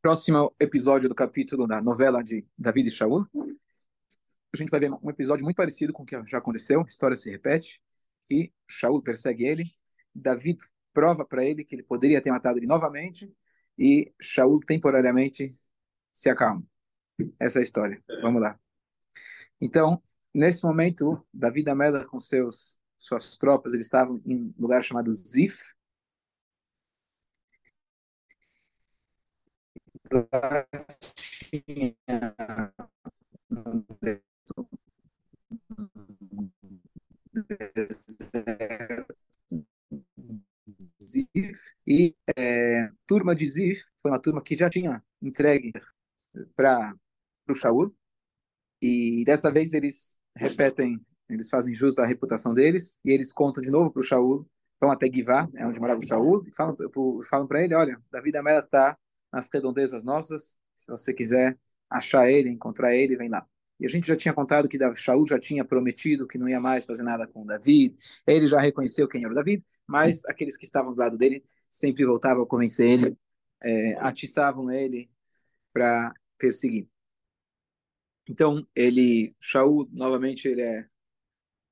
Próximo episódio do capítulo da novela de David e Shaul. A gente vai ver um episódio muito parecido com o que já aconteceu. A história se repete. E Shaul persegue ele. David prova para ele que ele poderia ter matado ele novamente. E Shaul temporariamente se acalma. Essa é a história. Vamos lá. Então, nesse momento, Davi da Meda com seus suas tropas, eles estavam em um lugar chamado Zif. Zif e é, turma de Zif foi uma turma que já tinha entregue para o Shaul e dessa vez eles repetem, eles fazem jus da reputação deles, e eles contam de novo para o Shaul, vão até Givá, é onde morava o Shaul, e falam, falam para ele, olha, Davi da Mela está nas redondezas nossas, se você quiser achar ele, encontrar ele, vem lá. E a gente já tinha contado que Shaul já tinha prometido que não ia mais fazer nada com Davi, ele já reconheceu quem era o Davi, mas aqueles que estavam do lado dele sempre voltavam a convencer ele, é, atiçavam ele para perseguir. Então, ele, Shaul, novamente, ele é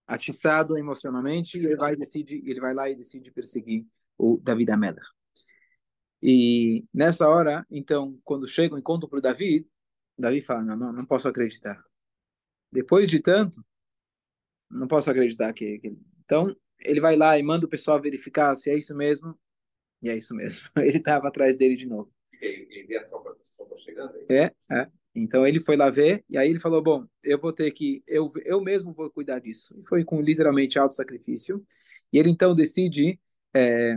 atiçado emocionalmente e ele vai, decide, ele vai lá e decide perseguir o David Amelech. E nessa hora, então, quando chegam e contam para o David, Davi fala, não, não, não posso acreditar. Depois de tanto, não posso acreditar que, que... Então, ele vai lá e manda o pessoal verificar se é isso mesmo, e é isso mesmo. Ele estava atrás dele de novo. Ele, ele vê a tropa, a tropa chegando? É, é. Então ele foi lá ver e aí ele falou: bom, eu vou ter que eu eu mesmo vou cuidar disso. E foi com literalmente alto sacrifício. E ele então decide é,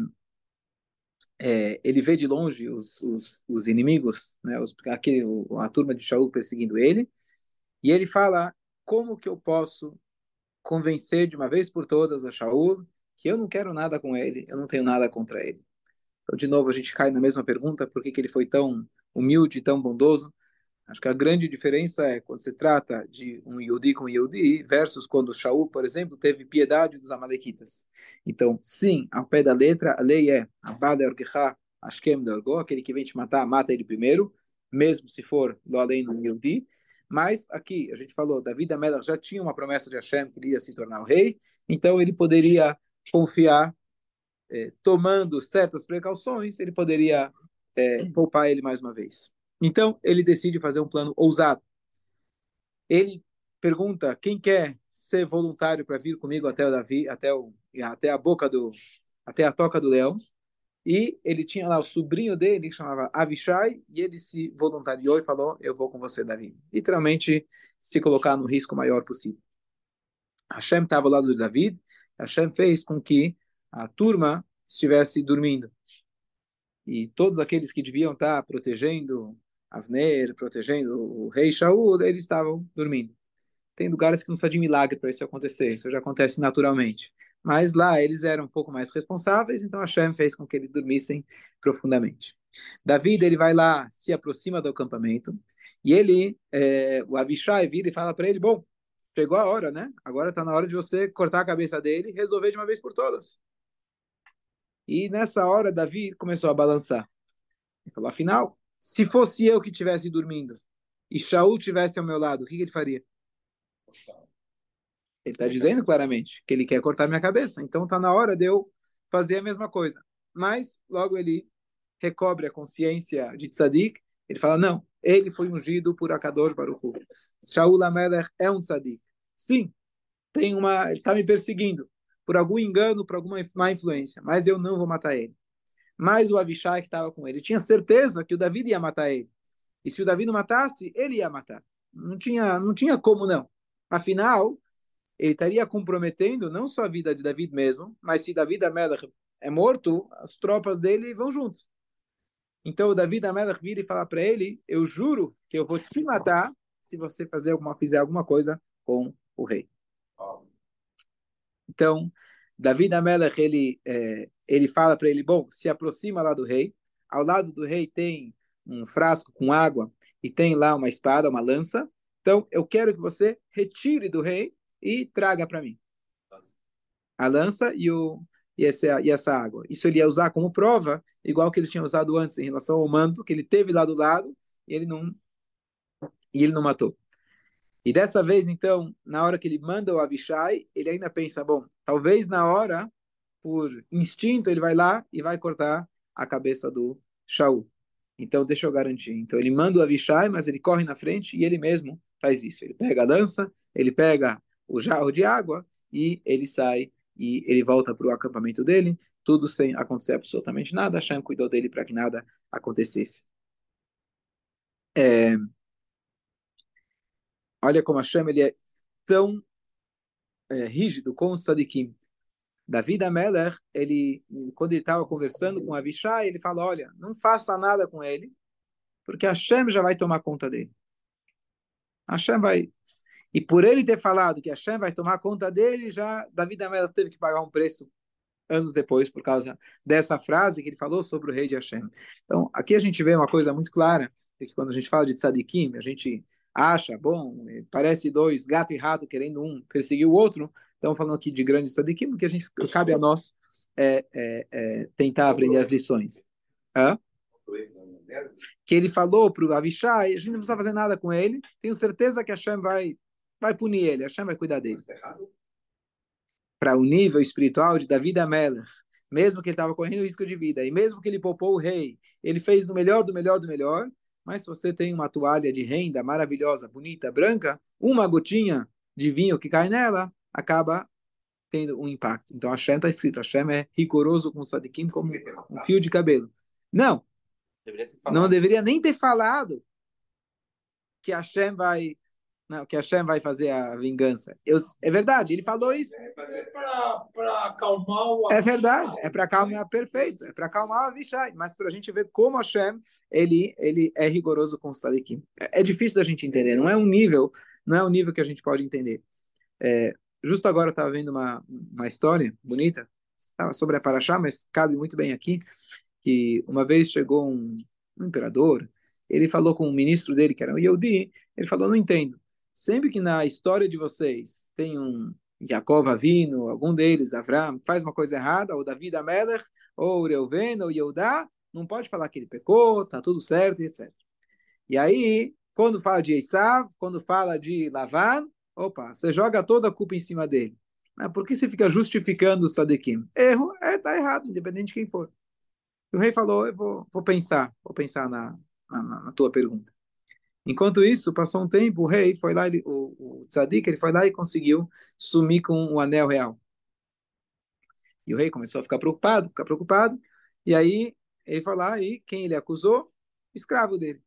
é, ele vê de longe os, os, os inimigos, né, os, aquele, a turma de Shaul perseguindo ele, e ele fala: como que eu posso convencer de uma vez por todas a Shaul que eu não quero nada com ele, eu não tenho nada contra ele? Então, de novo, a gente cai na mesma pergunta: por que, que ele foi tão humilde, tão bondoso? Acho que a grande diferença é quando se trata de um Yodi com Yodi versus quando Shaul, por exemplo, teve piedade dos Amalequitas. Então, sim, ao pé da letra, a lei é Abada Orkecha Ashkem Dorgo, aquele que vem te matar, mata ele primeiro, mesmo se for do além do Yodi. Mas aqui, a gente falou, Davi da Melach já tinha uma promessa de Hashem que ele ia se tornar o rei, então ele poderia confiar, eh, tomando certas precauções, ele poderia eh, poupar ele mais uma vez. Então, ele decide fazer um plano ousado. Ele pergunta quem quer ser voluntário para vir comigo até o Davi, até o até a boca do até a toca do leão. E ele tinha lá o sobrinho dele que chamava Avishai e ele se voluntariou e falou: "Eu vou com você, Davi". Literalmente se colocar no risco maior possível. Hashem estava ao lado de David. Hashem fez com que a turma estivesse dormindo. E todos aqueles que deviam estar protegendo Avner, protegendo o rei Shaul, eles estavam dormindo. Tem lugares que não precisa de milagre para isso acontecer, isso já acontece naturalmente. Mas lá eles eram um pouco mais responsáveis, então Hashem fez com que eles dormissem profundamente. David, ele vai lá, se aproxima do acampamento, e ele, é, o Avishai vira e fala para ele, bom, chegou a hora, né? Agora está na hora de você cortar a cabeça dele e resolver de uma vez por todas. E nessa hora, Davi começou a balançar. Ele falou, afinal, se fosse eu que estivesse dormindo e Shaul tivesse ao meu lado, o que, que ele faria? Ele está dizendo claramente que ele quer cortar minha cabeça. Então está na hora de eu fazer a mesma coisa. Mas logo ele recobre a consciência de tzadik. Ele fala, não, ele foi ungido por Akadosh Baruch Hu. Shaul Amelech é um tzadik. Sim, tem uma, ele está me perseguindo por algum engano, por alguma má influência, mas eu não vou matar ele mais o Avishai que estava com ele. Tinha certeza que o David ia matar ele. E se o Davi não matasse, ele ia matar. Não tinha, não tinha como não. Afinal, ele estaria comprometendo não só a vida de David mesmo, mas se David Amelech é morto, as tropas dele vão juntos. Então o David Amelech vira e fala para ele: Eu juro que eu vou te matar se você fazer alguma, fizer alguma coisa com o rei. Então, David Amelech, ele, é, ele fala para ele, bom, se aproxima lá do rei, ao lado do rei tem um frasco com água e tem lá uma espada, uma lança. Então, eu quero que você retire do rei e traga para mim a lança e, o, e, essa, e essa água. Isso ele ia usar como prova, igual que ele tinha usado antes em relação ao manto, que ele teve lá do lado e ele não, e ele não matou. E dessa vez, então, na hora que ele manda o Abishai, ele ainda pensa, bom, talvez na hora, por instinto, ele vai lá e vai cortar a cabeça do Shaul. Então, deixa eu garantir. Então, ele manda o Avishai, mas ele corre na frente e ele mesmo faz isso. Ele pega a lança, ele pega o jarro de água e ele sai e ele volta para o acampamento dele, tudo sem acontecer absolutamente nada. Hashem cuidou dele para que nada acontecesse. É... Olha como Hashem ele é tão é, rígido com os tzadikim. David Ameller, ele, quando ele estava conversando com Avishai, ele fala, olha, não faça nada com ele, porque Hashem já vai tomar conta dele. Hashem vai... E por ele ter falado que Hashem vai tomar conta dele, já David Ameller teve que pagar um preço anos depois, por causa dessa frase que ele falou sobre o rei de Hashem. Então, aqui a gente vê uma coisa muito clara, que quando a gente fala de tzadikim, a gente acha, bom, parece dois, gato e rato querendo um perseguir o outro, Estamos falando aqui de grandes sadikim, porque a gente cabe a nós é, é, é, tentar aprender as lições. Hã? Que ele falou para o Avishai, a gente não precisa fazer nada com ele, tenho certeza que a Hashem vai, vai punir ele, a Hashem vai cuidar dele. Para o nível espiritual de Davi Ameller, mesmo que ele estava correndo risco de vida, e mesmo que ele poupou o rei, ele fez do melhor, do melhor, do melhor, mas se você tem uma toalha de renda maravilhosa, bonita, branca, uma gotinha de vinho que cai nela, acaba tendo um impacto. Então, Hashem está escrito, Hashem é rigoroso com o Sadikim como um fio de cabelo. Não, deveria não deveria nem ter falado que Hashem vai não, que Hashem vai fazer a vingança. Eu, é verdade, ele falou isso. É para acalmar o É verdade, é para acalmar, perfeito, é para acalmar o Avishai, mas para a gente ver como Hashem ele, ele é rigoroso com o Sadikim. É, é difícil da gente entender, não é um nível, não é um nível que a gente pode entender. É, Justo agora eu estava vendo uma, uma história bonita sobre a Paraxá, mas cabe muito bem aqui, que uma vez chegou um, um imperador, ele falou com o ministro dele, que era um Yehudi, ele falou, não entendo, sempre que na história de vocês tem um Jacob Avino, algum deles, Avram, faz uma coisa errada, ou Davi Ameler, ou Reuven, ou Yehudá, não pode falar que ele pecou, tá tudo certo, etc. E aí, quando fala de Esav, quando fala de Lavan, Opa, você joga toda a culpa em cima dele. Por que você fica justificando o Sadequim? Erro é, tá errado, independente de quem for. E o rei falou, eu vou, vou pensar, vou pensar na, na, na, tua pergunta. Enquanto isso, passou um tempo, o rei foi lá, ele, o, o tzadik, ele foi lá e conseguiu sumir com o anel real. E o rei começou a ficar preocupado, ficar preocupado, e aí ele foi lá e quem ele acusou? Escravo dele.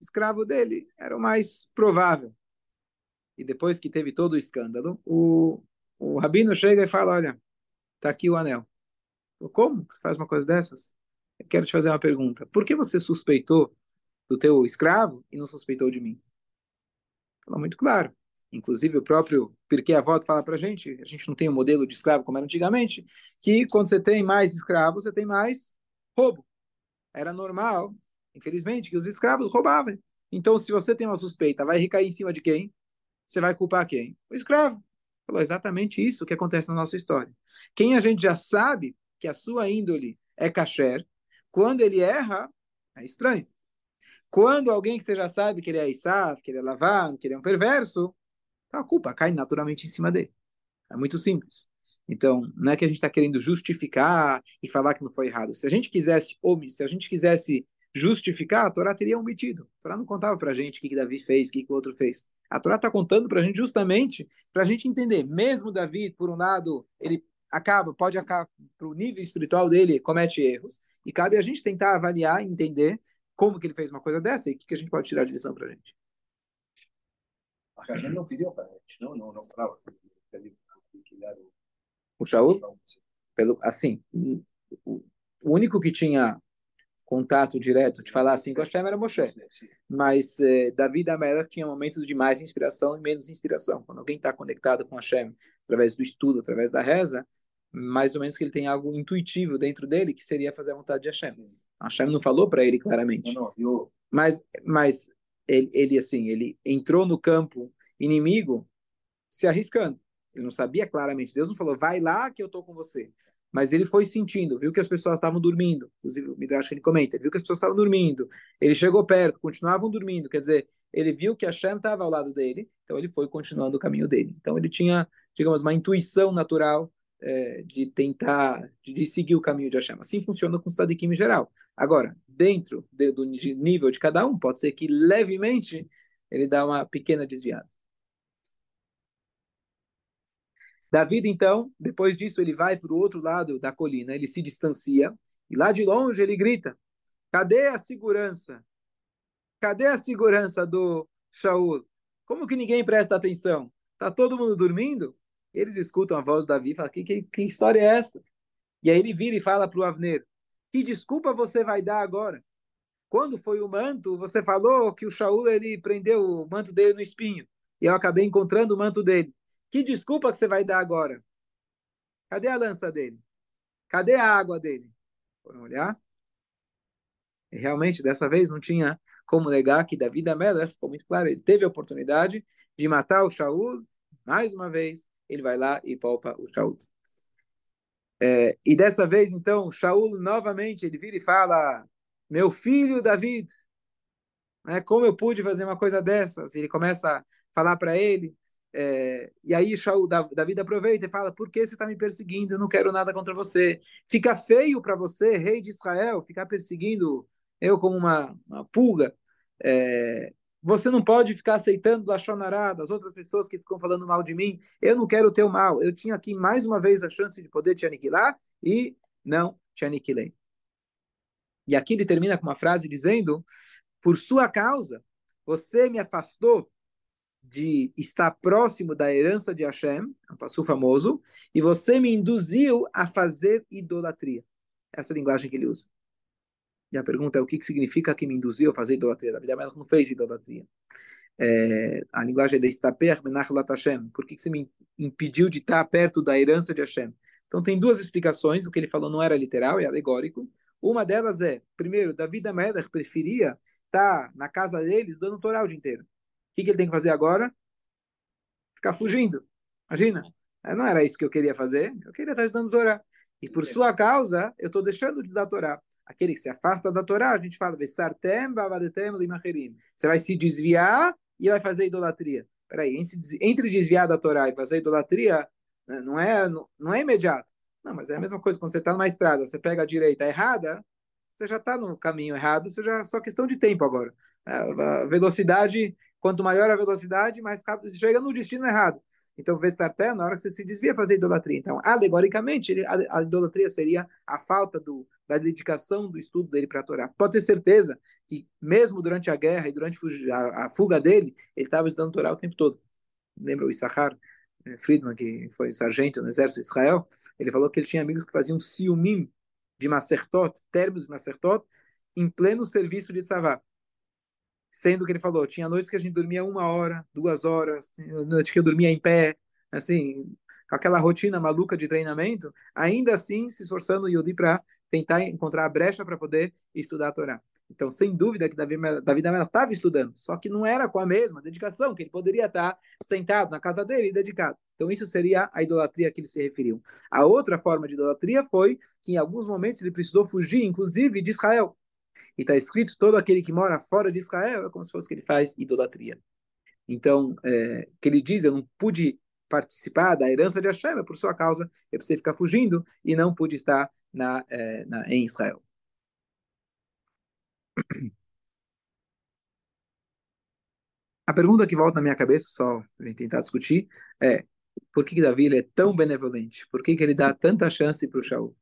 Escravo dele era o mais provável e depois que teve todo o escândalo, o, o rabino chega e fala: Olha, está aqui o anel. Como você faz uma coisa dessas? Eu quero te fazer uma pergunta. Por que você suspeitou do teu escravo e não suspeitou de mim? Fala muito claro. Inclusive, o próprio Pirkei Avot fala para a gente, a gente não tem um modelo de escravo como era antigamente, que quando você tem mais escravos, você tem mais roubo. Era normal, infelizmente, que os escravos roubavam. Então, se você tem uma suspeita, vai recair em cima de quem? você vai culpar quem? O escravo. Falou exatamente isso que acontece na nossa história. Quem a gente já sabe que a sua índole é kasher, quando ele erra, é estranho. Quando alguém que você já sabe que ele é Isaf, que ele é Lavan, que ele é um perverso, a culpa cai naturalmente em cima dele. É muito simples. Então, não é que a gente está querendo justificar e falar que não foi errado. Se a gente quisesse, se a gente quisesse justificar, a Torá teria omitido. A Torá não contava para a gente o que, que Davi fez, o que, que o outro fez. A Torá está contando para a gente justamente para a gente entender. Mesmo Davi, por um lado, ele acaba, pode acabar para o nível espiritual dele, comete erros. E cabe a gente tentar avaliar, entender como que ele fez uma coisa dessa e o que, que a gente pode tirar de lição para a gente. A gente não pediu para a gente, não, não, não falava. O Shaul? Pelo, assim, o único que tinha contato direto, de falar assim com Hashem era Moshe. Mas eh, Davi da Melech tinha momentos de mais inspiração e menos inspiração. Quando alguém está conectado com Hashem através do estudo, através da reza, mais ou menos que ele tem algo intuitivo dentro dele que seria fazer a vontade de Hashem. Sim. Hashem não falou para ele claramente. Não, não, eu... Mas, mas ele, ele, assim, ele entrou no campo inimigo se arriscando. Ele não sabia claramente. Deus não falou, vai lá que eu estou com você. Mas ele foi sentindo, viu que as pessoas estavam dormindo. Inclusive, o Midrash ele comenta, viu que as pessoas estavam dormindo. Ele chegou perto, continuavam dormindo. Quer dizer, ele viu que a Shem estava ao lado dele, então ele foi continuando o caminho dele. Então ele tinha, digamos, uma intuição natural é, de tentar, de, seguir o caminho de Hashem. Assim funciona com o Sadikim em geral. Agora, dentro de, do nível de cada um, pode ser que levemente ele dá uma pequena desviada. Davi, então, depois disso, ele vai para o outro lado da colina, ele se distancia, e lá de longe ele grita: Cadê a segurança? Cadê a segurança do Shaul? Como que ninguém presta atenção? Tá todo mundo dormindo? Eles escutam a voz de Davi e falam: que, que, que história é essa? E aí ele vira e fala para o Avner: Que desculpa você vai dar agora? Quando foi o manto, você falou que o Shaul ele prendeu o manto dele no espinho. E eu acabei encontrando o manto dele. Que desculpa que você vai dar agora? Cadê a lança dele? Cadê a água dele? Foram olhar? E realmente, dessa vez, não tinha como negar que Davi da Melech ficou muito claro. Ele teve a oportunidade de matar o Shaul. Mais uma vez, ele vai lá e poupa o Shaul. É, e dessa vez, então, Shaul novamente, ele vira e fala, meu filho David, né, como eu pude fazer uma coisa dessas? Ele começa a falar para ele, é, e aí Shaul, David aproveita e fala: Por que você está me perseguindo? Eu não quero nada contra você. Fica feio para você, rei de Israel, ficar perseguindo eu como uma, uma pulga. É, você não pode ficar aceitando Lachonará das outras pessoas que ficam falando mal de mim. Eu não quero o teu mal. Eu tinha aqui mais uma vez a chance de poder te aniquilar e não te aniquilei. E aqui ele termina com uma frase dizendo: Por sua causa, você me afastou de estar próximo da herança de Hashem, é um passo famoso, e você me induziu a fazer idolatria. Essa é linguagem que ele usa. E a pergunta é o que, que significa que me induziu a fazer idolatria? Davi Amelach não fez idolatria. É, a linguagem é de Estaper Menachlat Hashem. Por que, que você me impediu de estar perto da herança de Hashem? Então tem duas explicações. O que ele falou não era literal, é alegórico. Uma delas é, primeiro, Davi Amelach preferia estar na casa deles dando Torá o dia inteiro que, que ele tem que fazer agora? Ficar fugindo. Imagina. É, não era isso que eu queria fazer. Eu queria estar estudando Torá. E por sua causa, eu estou deixando de dar Torá. Aquele que se afasta da Torá, a gente fala, você vai se desviar e vai fazer idolatria. Peraí, entre desviar da Torá e fazer idolatria, né, não é, não é imediato. Não, mas é a mesma coisa quando você está numa estrada, você pega a direita errada, você já está no caminho errado, você já só questão de tempo agora. A velocidade Quanto maior a velocidade, mais rápido você chega no destino errado. Então, Vestarté, na hora que você se desvia, fazer idolatria. Então, alegoricamente, a idolatria seria a falta do, da dedicação do estudo dele para a Torá. Pode ter certeza que, mesmo durante a guerra e durante a, fuga dele, ele estava estudando Torá o tempo todo. Lembra o Issachar eh, Friedman, que foi sargento no exército de Israel? Ele falou que ele tinha amigos que faziam ciúmim de Macertot, termos de Macertot, em pleno serviço de Tzavá sendo que ele falou, tinha noites que a gente dormia uma hora, duas horas, noite que eu dormia em pé, assim, com aquela rotina maluca de treinamento, ainda assim se esforçando o Yodi para tentar encontrar a brecha para poder estudar a Torá. Então, sem dúvida que Davi, Davi estava estudando, só que não era com a mesma dedicação que ele poderia estar sentado na casa dele e dedicado. Então, isso seria a idolatria a que ele se referiu. A outra forma de idolatria foi que, em alguns momentos, ele precisou fugir, inclusive, de Israel. E está escrito: todo aquele que mora fora de Israel é como se fosse que ele faz idolatria. Então, é, que ele diz: eu não pude participar da herança de Hashem, é por sua causa eu precisei ficar fugindo e não pude estar na, é, na, em Israel. A pergunta que volta na minha cabeça, só para tentar discutir, é por que, que Davi ele é tão benevolente? Por que, que ele dá tanta chance para o Shaul?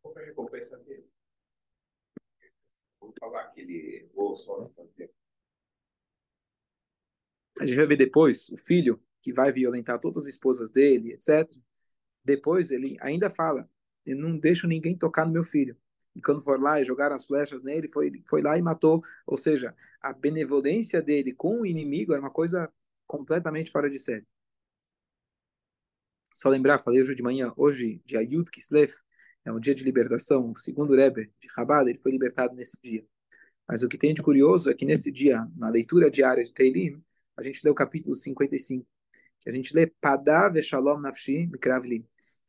Qual é a recompensa dele? falar que ele só A gente vai ver depois o filho que vai violentar todas as esposas dele, etc. Depois ele ainda fala: Eu não deixo ninguém tocar no meu filho. E quando for lá e jogar as flechas nele, foi, foi lá e matou. Ou seja, a benevolência dele com o inimigo era uma coisa completamente fora de série. Só lembrar, falei hoje de manhã, hoje, dia Yud Kislev, é um dia de libertação. O segundo Rebbe de Chabad, ele foi libertado nesse dia. Mas o que tem de curioso é que nesse dia, na leitura diária de Teilim, a gente lê o capítulo 55, que a gente lê Padá Veshalom Nafshi Mikravli.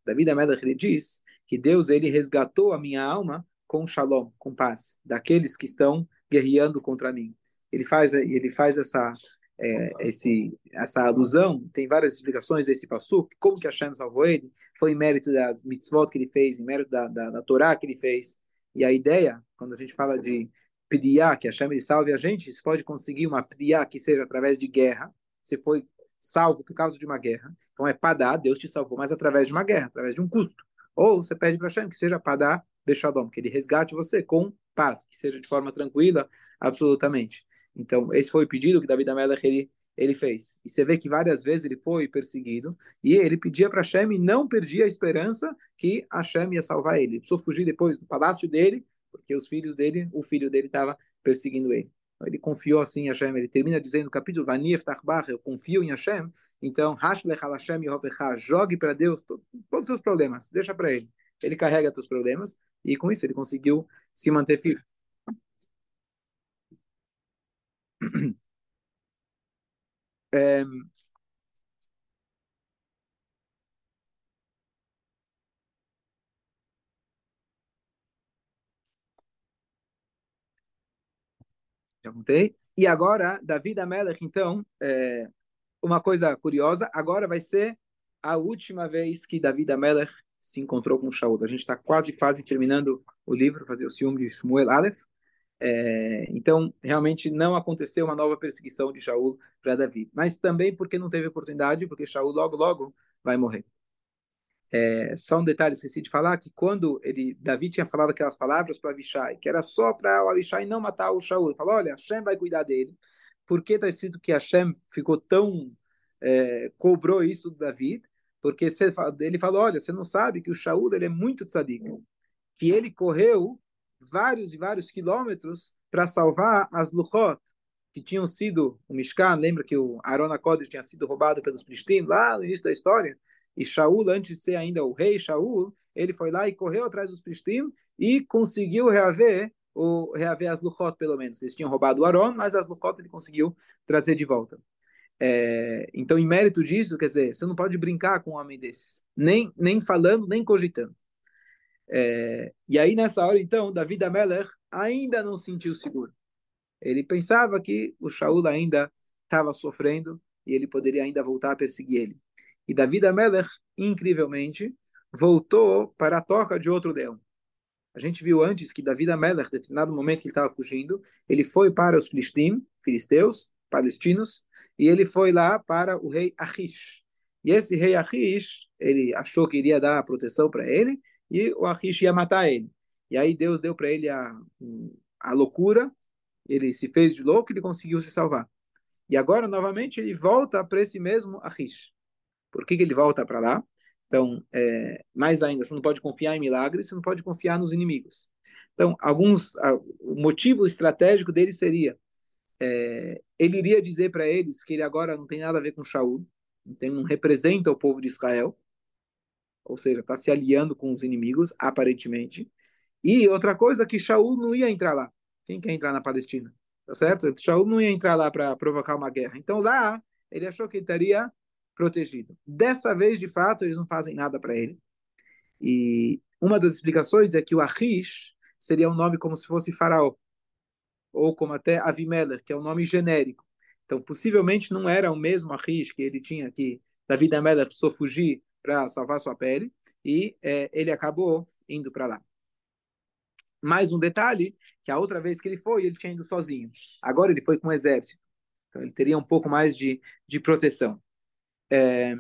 Davi Amelach ele diz que Deus ele resgatou a minha alma com shalom, com paz, daqueles que estão guerreando contra mim. Ele faz ele faz essa é, esse, essa alusão, tem várias explicações desse passo, como que Hashem salvou ele, foi em mérito das mitzvot que ele fez, em mérito da, da, da Torá que ele fez, e a ideia, quando a gente fala de pediá, que Hashem ele salve a gente, você pode conseguir uma pediá que seja através de guerra, você foi salvo por causa de uma guerra, então é padá, Deus te salvou, mas através de uma guerra, através de um custo, ou você pede para Hashem que seja padá, Bechadom, que ele resgate você com paz, que seja de forma tranquila, absolutamente. Então, esse foi o pedido que David Amelech ele, ele fez. E você vê que várias vezes ele foi perseguido e ele pedia para Hashem e não perdia a esperança que Hashem ia salvar ele. Ele precisou fugir depois do palácio dele, porque os filhos dele, o filho dele estava perseguindo ele. Ele confiou assim em Hashem. Ele termina dizendo no capítulo eu confio em Hashem. Então, Hashem jogue para Deus todos os seus problemas, deixa para ele ele carrega seus problemas e com isso ele conseguiu se manter firme. É... Já contei. E agora, Davi da Melech, então, é... uma coisa curiosa, agora vai ser a última vez que Davi da Melech se encontrou com Shaul. A gente está quase, quase terminando o livro, fazer o ciúme de Shmuel Aleph. É, então, realmente não aconteceu uma nova perseguição de Shaul para Davi. Mas também porque não teve oportunidade, porque Shaul logo, logo vai morrer. É, só um detalhe, esqueci de falar, que quando ele, Davi tinha falado aquelas palavras para Avishai, que era só para o Avishai não matar o Shaul, ele falou, olha, Hashem vai cuidar dele. Por que está escrito que Hashem ficou tão... É, cobrou isso do Davi? Porque ele falou, olha, você não sabe que o Shaul ele é muito tzadik, que ele correu vários e vários quilômetros para salvar as Luchot, que tinham sido o Mishkan, lembra que o Aaron Kodesh tinha sido roubado pelos Pristim lá no início da história, e Shaul, antes de ser ainda o rei Shaul, ele foi lá e correu atrás dos Pristim e conseguiu reaver o reaver as Luchot, pelo menos. Eles tinham roubado o Aaron, mas as Luchot ele conseguiu trazer de volta. É, então, em mérito disso, quer dizer, você não pode brincar com um homem desses, nem, nem falando, nem cogitando. É, e aí, nessa hora, então, Davi da Meller ainda não sentiu seguro. Ele pensava que o Shaul ainda estava sofrendo e ele poderia ainda voltar a perseguir ele. E Davi da Meller, incrivelmente, voltou para a toca de outro leão. A gente viu antes que Davi da Meller, em determinado momento que ele estava fugindo, ele foi para os Filistim, filisteus, palestinos, e ele foi lá para o rei Achish. E esse rei Achish, ele achou que iria dar proteção para ele, e o Achish ia matar ele. E aí Deus deu para ele a, a loucura, ele se fez de louco e ele conseguiu se salvar. E agora, novamente, ele volta para esse mesmo Achish. Por que, que ele volta para lá? Então, é, mais ainda, você não pode confiar em milagres, você não pode confiar nos inimigos. Então, alguns, o motivo estratégico dele seria é, ele iria dizer para eles que ele agora não tem nada a ver com Shaul, então não representa o povo de Israel, ou seja, está se aliando com os inimigos, aparentemente. E outra coisa, que Shaul não ia entrar lá. Quem quer entrar na Palestina? Tá certo? Shaul não ia entrar lá para provocar uma guerra. Então lá, ele achou que ele estaria protegido. Dessa vez, de fato, eles não fazem nada para ele. E uma das explicações é que o Achish seria um nome como se fosse faraó ou como até Avimelech, que é um nome genérico. Então, possivelmente não era o mesmo Achish que ele tinha aqui. Davi Amelech precisou fugir para salvar sua pele e é, ele acabou indo para lá. Mais um detalhe, que a outra vez que ele foi, ele tinha ido sozinho. Agora ele foi com o exército. Então ele teria um pouco mais de, de proteção. É...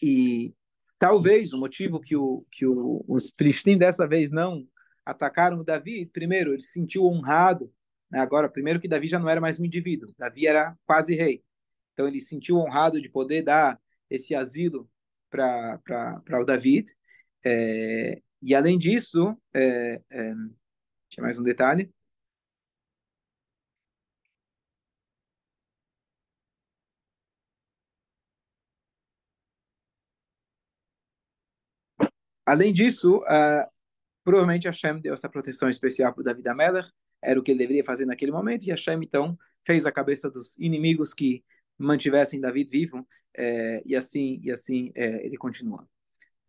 E Talvez o motivo que, o, que o, os Filistim dessa vez não atacaram Davi, primeiro, ele se sentiu honrado. Né? Agora, primeiro que Davi já não era mais um indivíduo, Davi era quase rei. Então ele se sentiu honrado de poder dar esse asilo para o David. É, e além disso, é, é, tinha mais um detalhe. Além disso, uh, provavelmente Hashem deu essa proteção especial para David Ameller, era o que ele deveria fazer naquele momento, e Hashem então fez a cabeça dos inimigos que mantivessem David vivo, é, e assim e assim é, ele continua.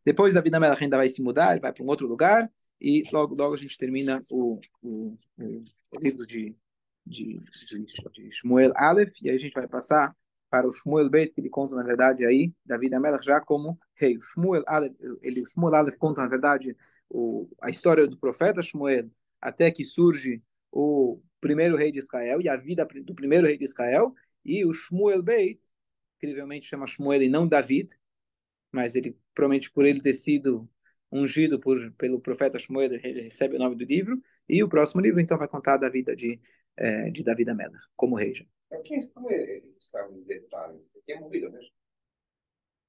Depois David Ameller ainda vai se mudar, ele vai para um outro lugar, e logo logo a gente termina o, o, o livro de, de, de, de Shmuel Aleph, e aí a gente vai passar para o Shmuel Bet, que ele conta, na verdade, aí, David Amelach já como rei. O Shmuel Aleph, ele, o Shmuel Aleph conta, na verdade, o, a história do profeta Shmuel, até que surge o primeiro rei de Israel e a vida do primeiro rei de Israel, e o Shmuel Beit, incrivelmente chama Shmuel e não David, mas ele, provavelmente por ele ter sido ungido por, pelo profeta Shmuel, ele recebe o nome do livro, e o próximo livro, então, vai contar da vida de, eh, de David Amelach, como rei já. Quem sabe os detalhes? Quem morreu mesmo?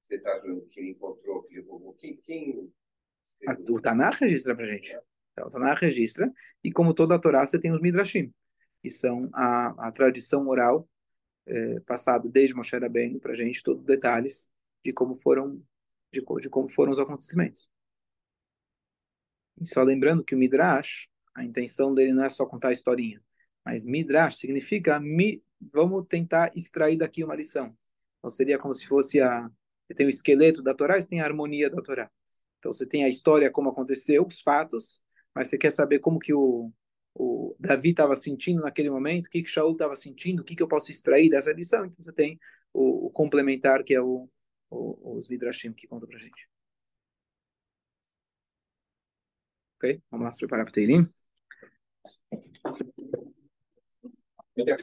Os detalhes que ele encontrou, que ele roubou. Quem, quem... O Tanakh registra para gente. Então, o Tanakh registra, e como toda a Torá, você tem os Midrashim, que são a, a tradição oral é, passada desde Moshe Rabbeinu para gente, todos os detalhes de como foram de, de como foram os acontecimentos. E só lembrando que o Midrash, a intenção dele não é só contar a historinha, mas Midrash significa mi, vamos tentar extrair daqui uma lição. Então seria como se fosse a você tem o esqueleto da Torá, você tem a harmonia da Torá. Então você tem a história como aconteceu, os fatos, mas você quer saber como que o, o Davi estava sentindo naquele momento, o que que Shaul estava sentindo, o que que eu posso extrair dessa lição. Então você tem o, o complementar que é o, o, os Midrashim que conta pra gente. Ok? Vamos lá se preparar para o Teirim. Ele é